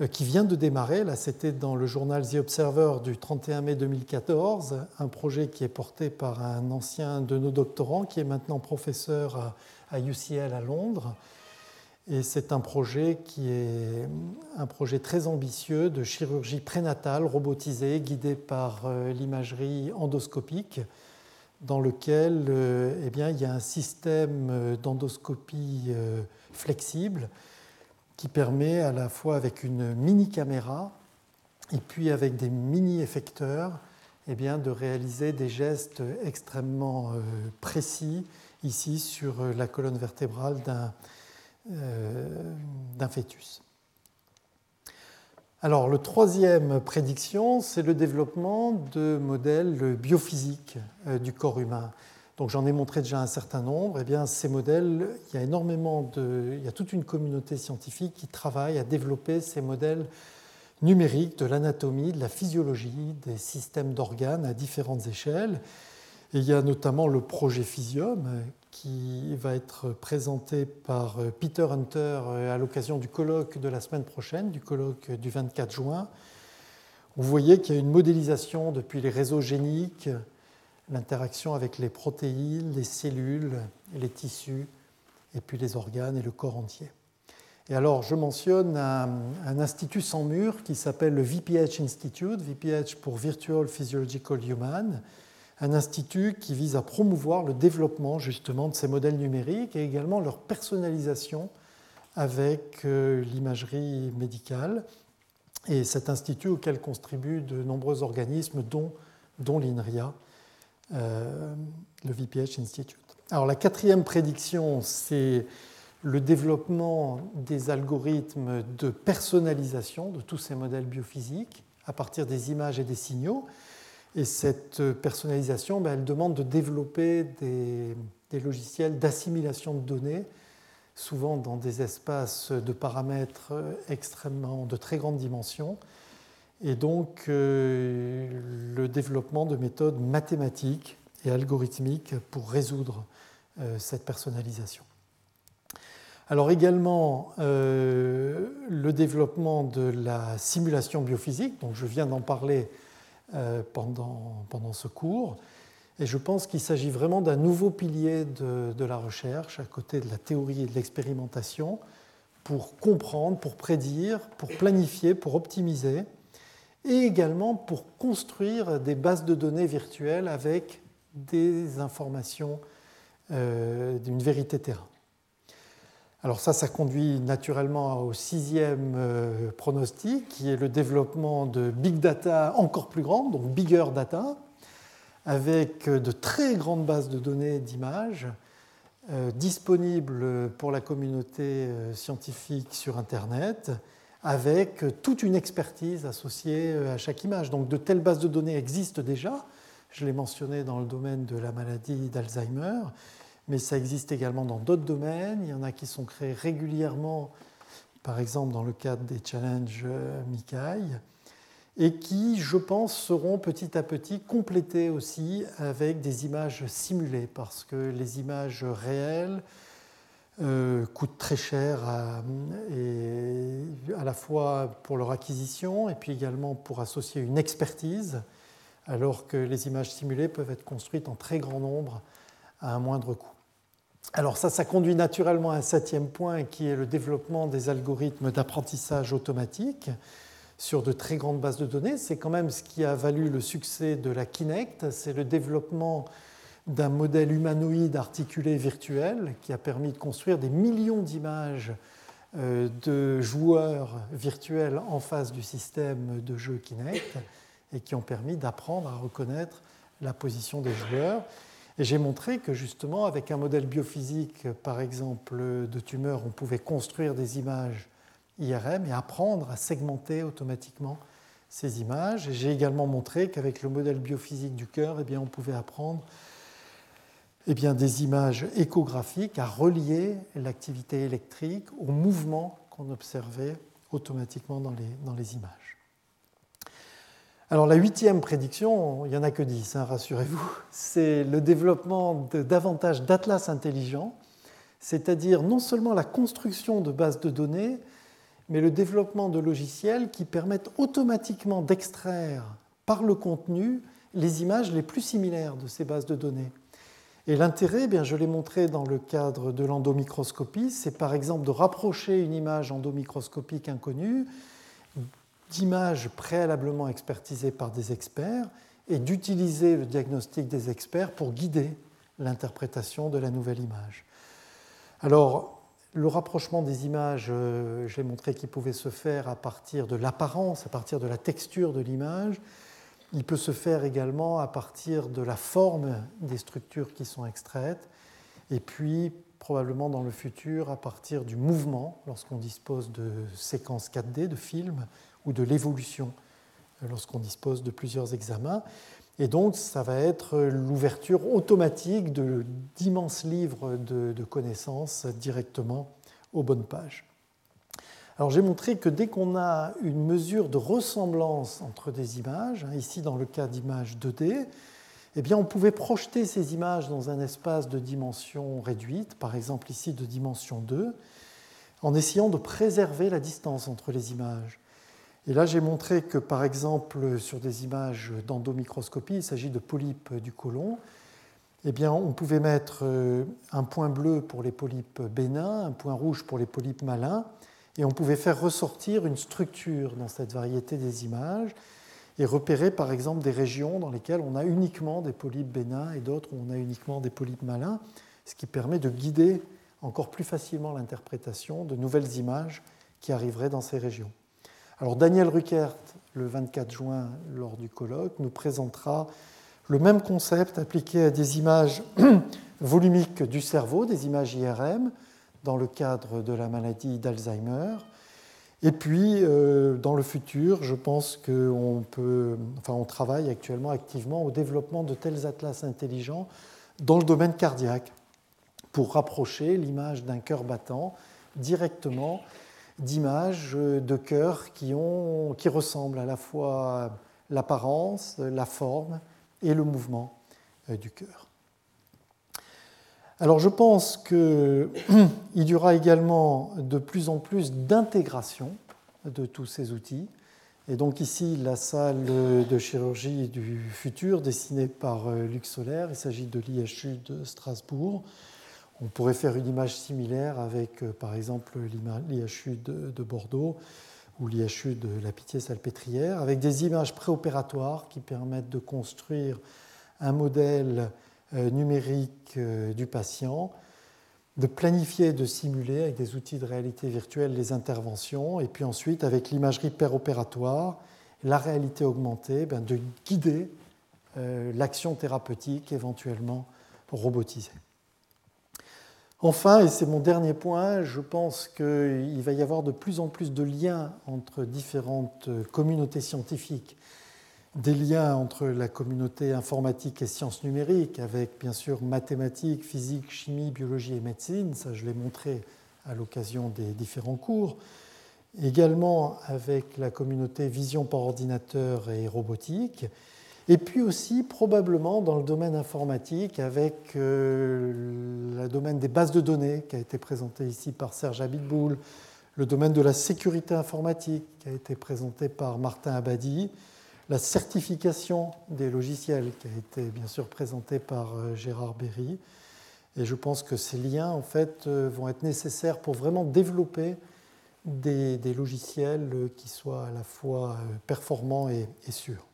[SPEAKER 2] euh, qui vient de démarrer, là c'était dans le journal The Observer du 31 mai 2014, un projet qui est porté par un ancien de nos doctorants qui est maintenant professeur à, UCL à Londres. Et c'est un projet qui est un projet très ambitieux de chirurgie prénatale robotisée, guidée par l'imagerie endoscopique, dans lequel eh bien, il y a un système d'endoscopie flexible qui permet à la fois avec une mini caméra et puis avec des mini effecteurs eh bien, de réaliser des gestes extrêmement précis ici sur la colonne vertébrale euh, d'un fœtus. Alors, le troisième prédiction, c'est le développement de modèles biophysiques euh, du corps humain. Donc, j'en ai montré déjà un certain nombre. Eh bien, ces modèles, il y a énormément de, il y a toute une communauté scientifique qui travaille à développer ces modèles numériques de l'anatomie, de la physiologie, des systèmes d'organes à différentes échelles. Et il y a notamment le projet Physium qui va être présenté par euh, Peter Hunter euh, à l'occasion du colloque de la semaine prochaine, du colloque du 24 juin. Vous voyez qu'il y a une modélisation depuis les réseaux géniques, l'interaction avec les protéines, les cellules, les tissus, et puis les organes et le corps entier. Et alors, je mentionne un, un institut sans mur qui s'appelle le VPH Institute, VPH pour Virtual Physiological Human, un institut qui vise à promouvoir le développement justement de ces modèles numériques et également leur personnalisation avec euh, l'imagerie médicale. Et cet institut auquel contribuent de nombreux organismes, dont, l'INRIA, euh, le VPH Institute. Alors la quatrième prédiction, c'est le développement des algorithmes de personnalisation de tous ces modèles biophysiques à partir des images et des signaux. Et cette personnalisation, ben, elle demande de développer des, logiciels d'assimilation de données, souvent dans des espaces de paramètres extrêmement de très grande dimension, et donc euh, le développement de méthodes mathématiques et algorithmiques pour résoudre euh, cette personnalisation. Alors également euh, le développement de la simulation biophysique, dont je viens d'en parler euh, pendant, pendant ce cours. Et je pense qu'il s'agit vraiment d'un nouveau pilier de, de, la recherche, à côté de la théorie et de l'expérimentation, pour comprendre, pour prédire, pour planifier, pour optimiser, et également pour construire des bases de données virtuelles avec des informations euh, d'une vérité terrain. Alors ça, ça conduit naturellement au sixième euh, pronostic, qui est le développement de big data encore plus grande, donc bigger data, avec de très grandes bases de données d'images euh, disponibles pour la communauté euh, scientifique sur Internet, avec toute une expertise associée à chaque image. Donc de telles bases de données existent déjà, je l'ai mentionné dans le domaine de la maladie d'Alzheimer, mais ça existe également dans d'autres domaines. Il y en a qui sont créés régulièrement, par exemple dans le cadre des challenges euh, Mikai, et qui, je pense, seront petit à petit complétés aussi avec des images simulées, parce que les images réelles euh, coûtent très cher à, la fois pour leur acquisition et puis également pour associer une expertise, alors que les images simulées peuvent être construites en très grand nombre à un moindre coût. Alors ça, ça conduit naturellement à un septième point qui est le développement des algorithmes d'apprentissage automatique sur de très grandes bases de données. C'est quand même ce qui a valu le succès de la Kinect, c'est le développement d'un modèle humanoïde articulé virtuel qui a permis de construire des millions d'images euh, de joueurs virtuels en face du système de jeu Kinect et qui ont permis d'apprendre à reconnaître la position des joueurs. J'ai montré que justement, avec un modèle biophysique, par exemple, de tumeur, on pouvait construire des images IRM et apprendre à segmenter automatiquement ces images. J'ai également montré qu'avec le modèle biophysique du cœur, eh on pouvait apprendre eh des images échographiques à relier l'activité électrique au mouvement qu'on observait automatiquement dans les images. Alors la huitième prédiction, il n'y en a que dix, hein, rassurez-vous, c'est le développement de davantage d'atlas intelligents, c'est-à-dire non seulement la construction de bases de données, mais le développement de logiciels qui permettent automatiquement d'extraire par le contenu les images les plus similaires de ces bases de données. Et l'intérêt, eh je l'ai montré dans le cadre de l'endomicroscopie, c'est par exemple de rapprocher une image endomicroscopique inconnue d'images préalablement expertisées par des experts et d'utiliser le diagnostic des experts pour guider l'interprétation de la nouvelle image. Alors, le rapprochement des images, euh, j'ai montré qu'il pouvait se faire à partir de l'apparence, à partir de la texture de l'image. Il peut se faire également à partir de la forme des structures qui sont extraites. Et puis, probablement dans le futur, à partir du mouvement, lorsqu'on dispose de séquences 4D, de films, ou de l'évolution, euh, lorsqu'on dispose de plusieurs examens. Et donc, ça va être l'ouverture automatique d'immenses livres de, connaissances directement aux bonnes pages. Alors, j'ai montré que dès qu'on a une mesure de ressemblance entre des images, hein, ici dans le cas d'images 2D, eh bien, on pouvait projeter ces images dans un espace de dimension réduite, par exemple ici de dimension 2, en essayant de préserver la distance entre les images. Et là, j'ai montré que, par exemple, sur des images d'endomicroscopie, il s'agit de polypes du côlon, eh on pouvait mettre euh, un point bleu pour les polypes bénins, un point rouge pour les polypes malins, et on pouvait faire ressortir une structure dans cette variété des images et repérer, par exemple, des régions dans lesquelles on a uniquement des polypes bénins et d'autres où on a uniquement des polypes malins, ce qui permet de guider encore plus facilement l'interprétation de nouvelles images qui arriveraient dans ces régions. Daniel Ruckert, le 24 juin, lors du colloque, nous présentera le même concept appliqué à des images volumiques du cerveau, des images IRM, dans le cadre de la maladie d'Alzheimer. Et puis, euh, dans le futur, je pense qu'on peut, enfin, on travaille actuellement activement au développement de tels atlas intelligents dans le domaine cardiaque pour rapprocher l'image d'un cœur battant directement d'images de cœurs qui, qui ressemblent à la fois l'apparence, la forme et le mouvement euh, du cœur. Alors je pense qu'il y aura également de plus en plus d'intégration de tous ces outils. Et donc ici, la salle de chirurgie du futur dessinée par euh, Luc Solaire, il s'agit de l'IHU de Strasbourg. On pourrait faire une image similaire avec, euh, par exemple, l'IHU de, Bordeaux ou l'IHU de la Pitié-Salpêtrière, avec des images préopératoires qui permettent de construire un modèle euh, numérique euh, du patient, de planifier, de simuler avec des outils de réalité virtuelle les interventions, et puis ensuite, avec l'imagerie péropératoire, la réalité augmentée, ben, de guider l'action thérapeutique éventuellement robotisée. Enfin, et c'est mon dernier point, je pense qu'il va y avoir de plus en plus de liens entre différentes communautés scientifiques, des liens entre la communauté informatique et sciences numériques, avec bien sûr mathématiques, physique, chimie, biologie et médecine, ça je l'ai montré à l'occasion des différents cours, également avec la communauté vision par ordinateur et robotique, et puis aussi probablement dans le domaine informatique avec euh, le domaine des bases de données qui a été présenté ici par Serge Abitboul, le domaine de la sécurité informatique qui a été présenté par Martin Abadi, la certification des logiciels qui a été bien sûr présenté par euh, Gérard Berry. Et je pense que ces liens en fait euh, vont être nécessaires pour vraiment développer des, logiciels qui soient à la fois performants et sûrs.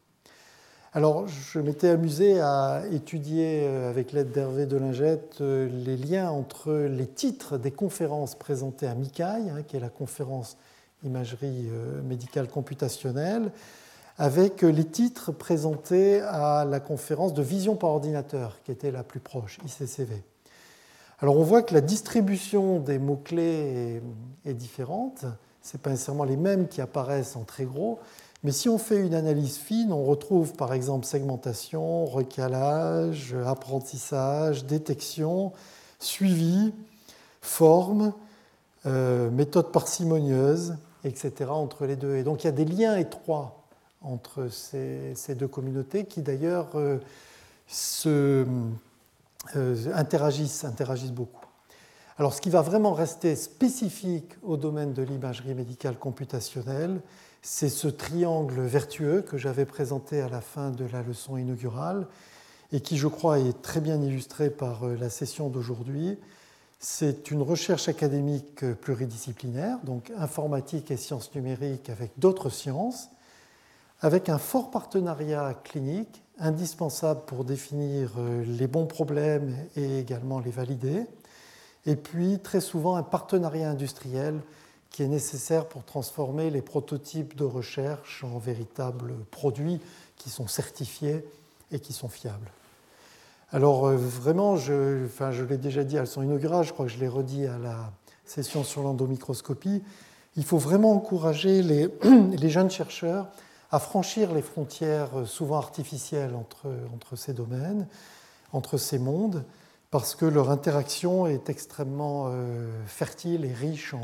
[SPEAKER 2] Alors, je m'étais amusé à étudier euh, avec l'aide d'Hervé Delingette euh, les liens entre les titres des conférences présentées à MICAI, hein, qui est la conférence imagerie euh, médicale computationnelle, avec les titres présentés à la conférence de vision par ordinateur, qui était la plus proche, ICCV. Alors, on voit que la distribution des mots-clés est, est différente. Ce n'est pas nécessairement les mêmes qui apparaissent en très gros, mais si on fait une analyse fine, on retrouve par exemple segmentation, recalage, apprentissage, détection, suivi, forme, euh, méthode parcimonieuse, etc. entre les deux. Et donc il y a des liens étroits entre ces, deux communautés qui d'ailleurs euh, euh, interagissent beaucoup. Alors ce qui va vraiment rester spécifique au domaine de l'imagerie médicale computationnelle, c'est ce triangle vertueux que j'avais présenté à la fin de la leçon inaugurale et qui, je crois, est très bien illustrée par la session d'aujourd'hui. C'est une recherche académique pluridisciplinaire, donc informatique et sciences numériques avec d'autres sciences, avec un fort partenariat clinique indispensable pour définir euh, les bons problèmes et également les valider, et puis très souvent un partenariat industriel qui est nécessaire pour transformer les prototypes de recherche en véritables produits qui sont certifiés et qui sont fiables. Alors euh, vraiment, je, enfin, je l'ai déjà dit à son inaugurale, je crois que je l'ai redit à la session sur l'endomicroscopie, il faut vraiment encourager les, jeunes chercheurs à franchir les frontières souvent artificielles entre ces domaines, entre ces mondes, parce que leur interaction est extrêmement euh, fertile et riche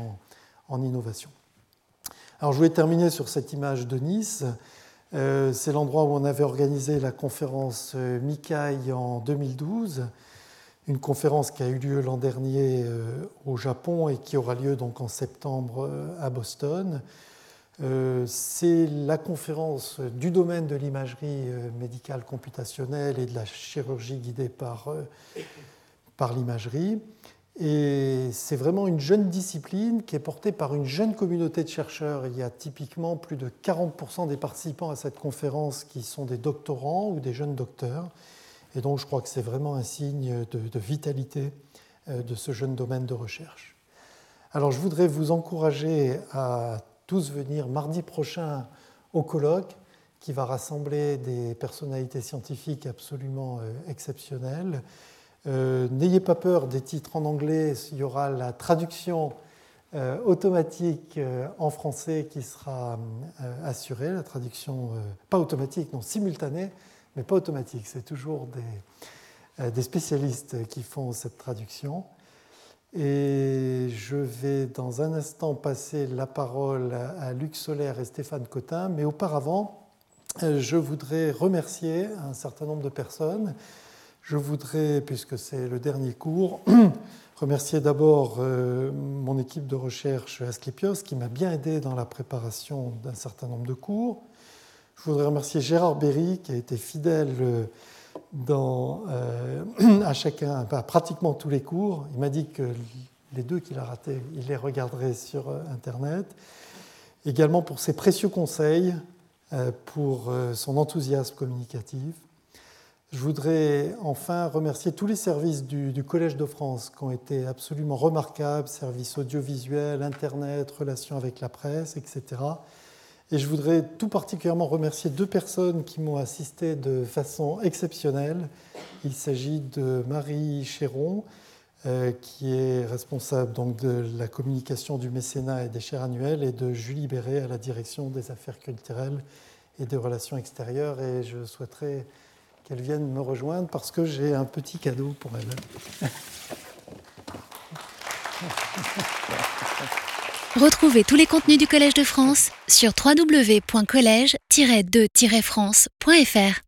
[SPEAKER 2] en, innovation. Alors je voulais terminer sur cette image de Nice. Euh, c'est l'endroit où on avait organisé la conférence euh, Mikai en 2012, une conférence qui a eu lieu l'an dernier au Japon et qui aura lieu donc en septembre à Boston. C'est la conférence du domaine de l'imagerie médicale computationnelle et de la chirurgie guidée par, par l'imagerie. Et c'est vraiment une jeune discipline qui est portée par une jeune communauté de chercheurs. Il y a typiquement plus de 40% des participants à cette conférence qui sont des doctorants ou des jeunes docteurs. Et donc je crois que c'est vraiment un signe de, vitalité euh, de ce jeune domaine de recherche. Alors je voudrais vous encourager à tous venir mardi prochain au colloque qui va rassembler des personnalités scientifiques absolument euh, exceptionnelles. Euh, n'ayez pas peur des titres en anglais, il y aura la traduction euh, automatique euh, en français qui sera assurée, la traduction pas automatique, non simultanée, mais pas automatique. C'est toujours des, des, spécialistes qui font cette traduction. Et je vais dans un instant passer la parole à Luc Solaire et Stéphane Cotin, mais auparavant, je voudrais remercier un certain nombre de personnes je voudrais, puisque c'est le dernier cours, remercier d'abord euh, mon équipe de recherche Asclepios qui m'a bien aidé dans la préparation d'un certain nombre de cours. Je voudrais remercier Gérard Berry qui a été fidèle euh, euh, à chacun, à pratiquement tous les cours. Il m'a dit que les deux qu'il a ratés, il les regarderait sur Internet. Également pour ses précieux conseils, pour son enthousiasme communicatif. Je voudrais enfin remercier tous les services du, Collège de France qui ont été absolument remarquables, services audiovisuels, Internet, relations avec la presse, etc. Et je voudrais tout particulièrement remercier deux personnes qui m'ont assisté de façon exceptionnelle. Il s'agit de Marie Chéron, euh, qui est responsable donc de la communication du mécénat et des chaires annuelles, et de Julie Béret à la direction des affaires culturelles et des relations extérieures. Et je souhaiterais qu'elle vienne me rejoindre parce que j'ai un petit cadeau pour elle.
[SPEAKER 1] Retrouvez tous les contenus du Collège de France sur www.colège-2-france.fr.